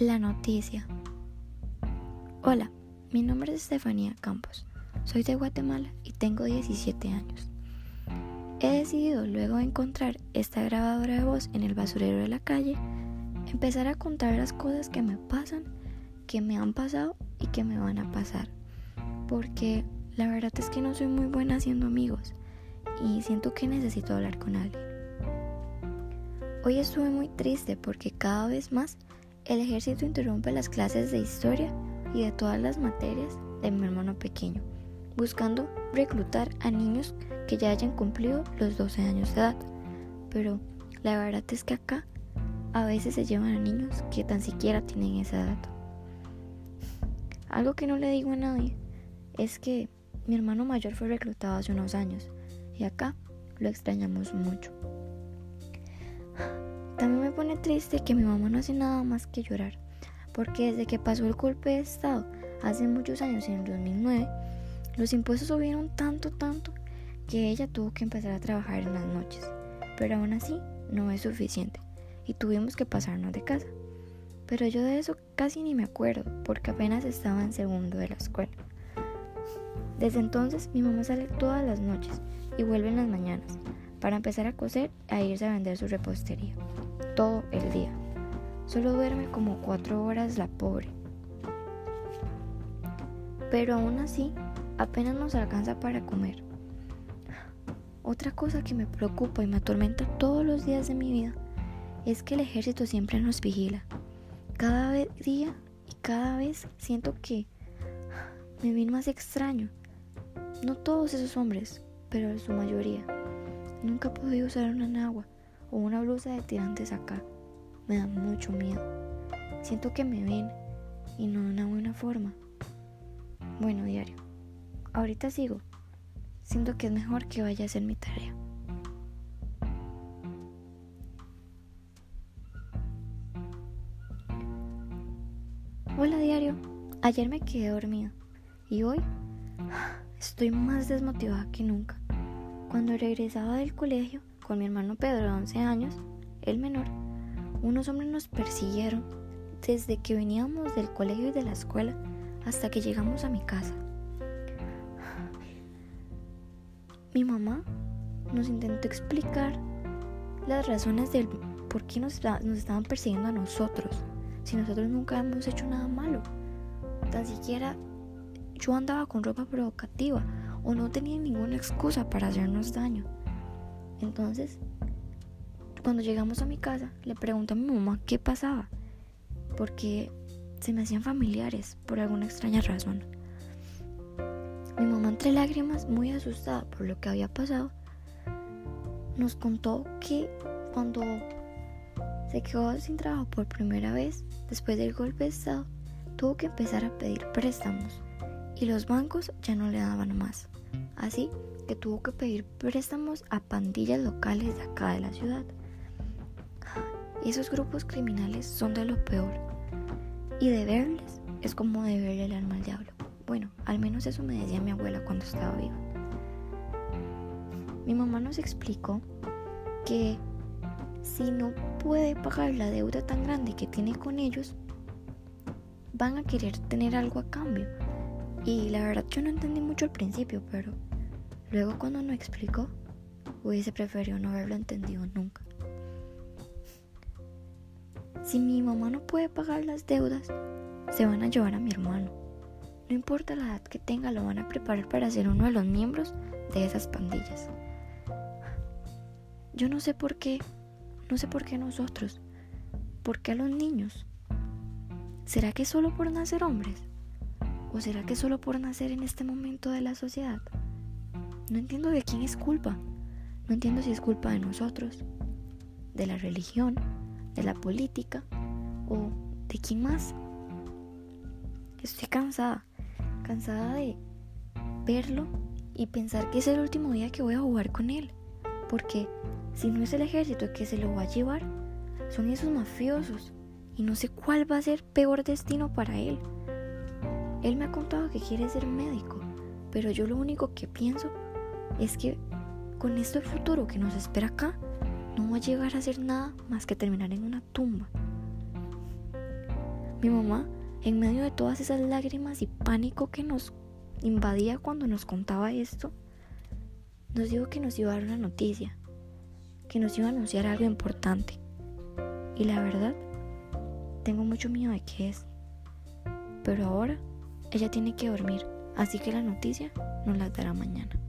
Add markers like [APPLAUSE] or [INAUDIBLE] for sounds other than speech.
La noticia. Hola, mi nombre es Estefanía Campos. Soy de Guatemala y tengo 17 años. He decidido, luego de encontrar esta grabadora de voz en el basurero de la calle, empezar a contar las cosas que me pasan, que me han pasado y que me van a pasar. Porque la verdad es que no soy muy buena haciendo amigos y siento que necesito hablar con alguien. Hoy estuve muy triste porque cada vez más el ejército interrumpe las clases de historia y de todas las materias de mi hermano pequeño, buscando reclutar a niños que ya hayan cumplido los 12 años de edad. Pero la verdad es que acá a veces se llevan a niños que tan siquiera tienen esa edad. Algo que no le digo a nadie es que mi hermano mayor fue reclutado hace unos años y acá lo extrañamos mucho. Pone triste que mi mamá no hace nada más que llorar, porque desde que pasó el golpe de Estado hace muchos años, en el 2009, los impuestos subieron tanto, tanto, que ella tuvo que empezar a trabajar en las noches. Pero aún así, no es suficiente, y tuvimos que pasarnos de casa. Pero yo de eso casi ni me acuerdo, porque apenas estaba en segundo de la escuela. Desde entonces, mi mamá sale todas las noches y vuelve en las mañanas para empezar a coser e irse a vender su repostería todo el día. Solo duerme como cuatro horas la pobre. Pero aún así, apenas nos alcanza para comer. Otra cosa que me preocupa y me atormenta todos los días de mi vida es que el ejército siempre nos vigila. Cada día y cada vez siento que me viene más extraño. No todos esos hombres, pero su mayoría. Nunca he podido usar una nagua o una blusa de tirantes acá. Me da mucho miedo. Siento que me ven y no de una buena forma. Bueno, diario. Ahorita sigo. Siento que es mejor que vaya a hacer mi tarea. Hola diario. Ayer me quedé dormida y hoy [SIGHS] estoy más desmotivada que nunca. Cuando regresaba del colegio con mi hermano Pedro de 11 años, el menor, unos hombres nos persiguieron desde que veníamos del colegio y de la escuela hasta que llegamos a mi casa. Mi mamá nos intentó explicar las razones del por qué nos, nos estaban persiguiendo a nosotros, si nosotros nunca hemos hecho nada malo. Tan siquiera yo andaba con ropa provocativa o no tenía ninguna excusa para hacernos daño. Entonces, cuando llegamos a mi casa, le pregunto a mi mamá qué pasaba, porque se me hacían familiares por alguna extraña razón. Mi mamá entre lágrimas, muy asustada por lo que había pasado, nos contó que cuando se quedó sin trabajo por primera vez, después del golpe de Estado, tuvo que empezar a pedir préstamos y los bancos ya no le daban más. Así que tuvo que pedir préstamos a pandillas locales de acá de la ciudad. Esos grupos criminales son de lo peor. Y de verles es como de verle el alma al diablo. Bueno, al menos eso me decía mi abuela cuando estaba viva. Mi mamá nos explicó que si no puede pagar la deuda tan grande que tiene con ellos, van a querer tener algo a cambio y la verdad yo no entendí mucho al principio, pero luego cuando no explicó, hubiese preferido no haberlo entendido nunca. Si mi mamá no puede pagar las deudas, se van a llevar a mi hermano. No importa la edad que tenga, lo van a preparar para ser uno de los miembros de esas pandillas. Yo no sé por qué, no sé por qué nosotros, por qué a los niños. ¿Será que solo por nacer hombres? ¿O será que solo por nacer en este momento de la sociedad? No entiendo de quién es culpa. No entiendo si es culpa de nosotros, de la religión, de la política o de quién más. Estoy cansada, cansada de verlo y pensar que es el último día que voy a jugar con él. Porque si no es el ejército que se lo va a llevar, son esos mafiosos. Y no sé cuál va a ser peor destino para él. Él me ha contado que quiere ser médico, pero yo lo único que pienso es que con esto el futuro que nos espera acá, no va a llegar a ser nada más que terminar en una tumba. Mi mamá, en medio de todas esas lágrimas y pánico que nos invadía cuando nos contaba esto, nos dijo que nos iba a dar una noticia, que nos iba a anunciar algo importante. Y la verdad, tengo mucho miedo de que es. Pero ahora ella tiene que dormir, así que la noticia nos la dará mañana.